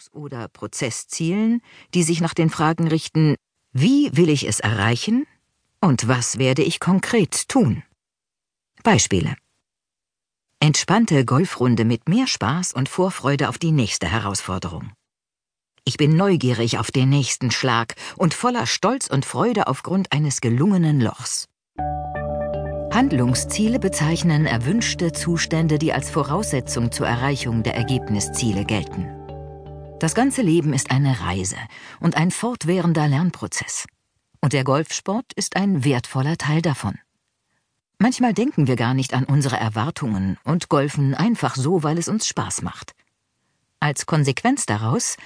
Handlungs- oder Prozesszielen, die sich nach den Fragen richten, wie will ich es erreichen und was werde ich konkret tun? Beispiele. Entspannte Golfrunde mit mehr Spaß und Vorfreude auf die nächste Herausforderung. Ich bin neugierig auf den nächsten Schlag und voller Stolz und Freude aufgrund eines gelungenen Lochs. Handlungsziele bezeichnen erwünschte Zustände, die als Voraussetzung zur Erreichung der Ergebnisziele gelten. Das ganze Leben ist eine Reise und ein fortwährender Lernprozess. Und der Golfsport ist ein wertvoller Teil davon. Manchmal denken wir gar nicht an unsere Erwartungen und golfen einfach so, weil es uns Spaß macht. Als Konsequenz daraus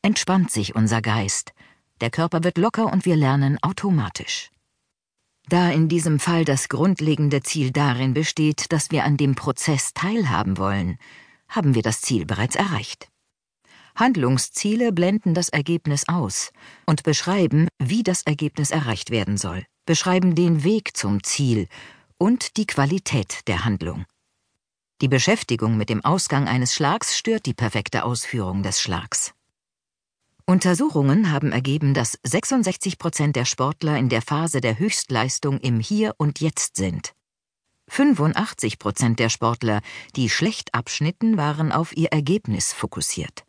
entspannt sich unser Geist, der Körper wird locker und wir lernen automatisch. Da in diesem Fall das grundlegende Ziel darin besteht, dass wir an dem Prozess teilhaben wollen, haben wir das Ziel bereits erreicht. Handlungsziele blenden das Ergebnis aus und beschreiben, wie das Ergebnis erreicht werden soll, beschreiben den Weg zum Ziel und die Qualität der Handlung. Die Beschäftigung mit dem Ausgang eines Schlags stört die perfekte Ausführung des Schlags. Untersuchungen haben ergeben, dass 66 Prozent der Sportler in der Phase der Höchstleistung im Hier und Jetzt sind. 85 Prozent der Sportler, die schlecht abschnitten, waren auf ihr Ergebnis fokussiert.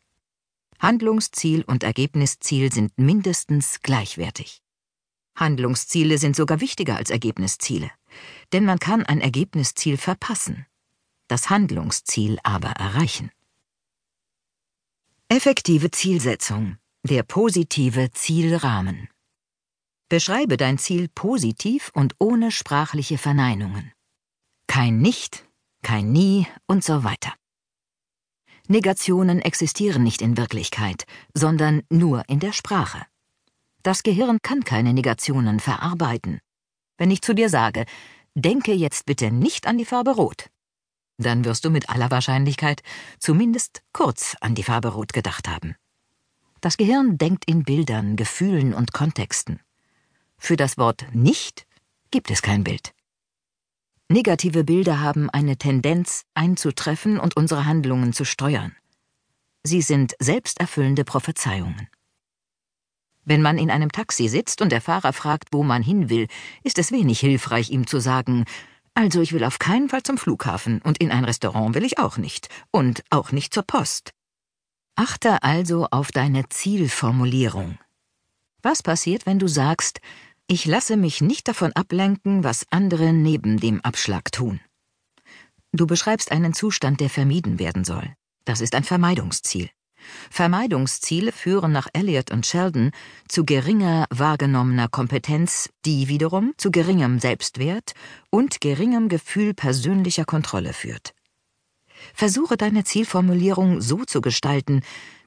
Handlungsziel und Ergebnisziel sind mindestens gleichwertig. Handlungsziele sind sogar wichtiger als Ergebnisziele, denn man kann ein Ergebnisziel verpassen, das Handlungsziel aber erreichen. Effektive Zielsetzung der positive Zielrahmen. Beschreibe dein Ziel positiv und ohne sprachliche Verneinungen. Kein Nicht, kein Nie und so weiter. Negationen existieren nicht in Wirklichkeit, sondern nur in der Sprache. Das Gehirn kann keine Negationen verarbeiten. Wenn ich zu dir sage, denke jetzt bitte nicht an die Farbe Rot, dann wirst du mit aller Wahrscheinlichkeit zumindest kurz an die Farbe Rot gedacht haben. Das Gehirn denkt in Bildern, Gefühlen und Kontexten. Für das Wort nicht gibt es kein Bild. Negative Bilder haben eine Tendenz einzutreffen und unsere Handlungen zu steuern. Sie sind selbsterfüllende Prophezeiungen. Wenn man in einem Taxi sitzt und der Fahrer fragt, wo man hin will, ist es wenig hilfreich, ihm zu sagen, also ich will auf keinen Fall zum Flughafen und in ein Restaurant will ich auch nicht und auch nicht zur Post. Achte also auf deine Zielformulierung. Was passiert, wenn du sagst, ich lasse mich nicht davon ablenken, was andere neben dem Abschlag tun? Du beschreibst einen Zustand, der vermieden werden soll. Das ist ein Vermeidungsziel. Vermeidungsziele führen nach Elliot und Sheldon zu geringer wahrgenommener Kompetenz, die wiederum zu geringem Selbstwert und geringem Gefühl persönlicher Kontrolle führt. Versuche deine Zielformulierung so zu gestalten,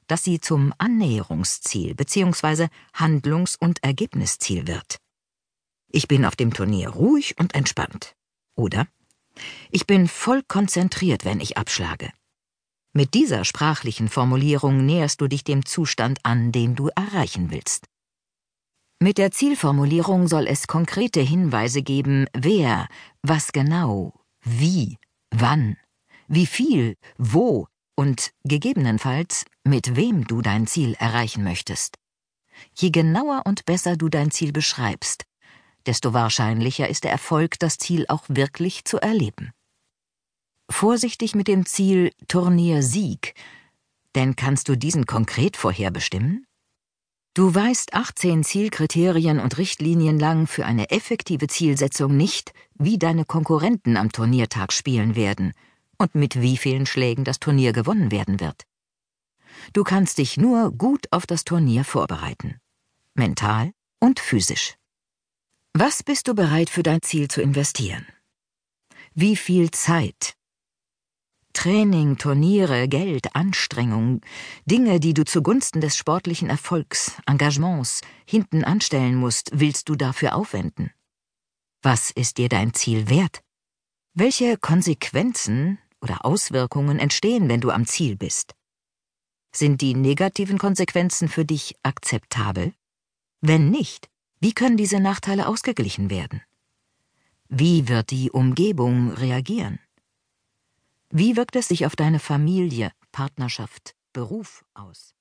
dass sie zum Annäherungsziel bzw. Handlungs- und Ergebnisziel wird. Ich bin auf dem Turnier ruhig und entspannt. Oder ich bin voll konzentriert, wenn ich abschlage. Mit dieser sprachlichen Formulierung näherst du dich dem Zustand an, den du erreichen willst. Mit der Zielformulierung soll es konkrete Hinweise geben, wer, was genau, wie, wann wie viel, wo und gegebenenfalls mit wem du dein Ziel erreichen möchtest. Je genauer und besser du dein Ziel beschreibst, desto wahrscheinlicher ist der Erfolg, das Ziel auch wirklich zu erleben. Vorsichtig mit dem Ziel Turnier Sieg, denn kannst du diesen konkret vorherbestimmen? Du weißt 18 Zielkriterien und Richtlinien lang für eine effektive Zielsetzung nicht, wie deine Konkurrenten am Turniertag spielen werden und mit wie vielen Schlägen das Turnier gewonnen werden wird. Du kannst dich nur gut auf das Turnier vorbereiten. Mental und physisch. Was bist du bereit für dein Ziel zu investieren? Wie viel Zeit? Training, Turniere, Geld, Anstrengung, Dinge, die du zugunsten des sportlichen Erfolgs, Engagements hinten anstellen musst, willst du dafür aufwenden? Was ist dir dein Ziel wert? Welche Konsequenzen oder Auswirkungen entstehen, wenn du am Ziel bist? Sind die negativen Konsequenzen für dich akzeptabel? Wenn nicht, wie können diese Nachteile ausgeglichen werden? Wie wird die Umgebung reagieren? Wie wirkt es sich auf deine Familie, Partnerschaft, Beruf aus?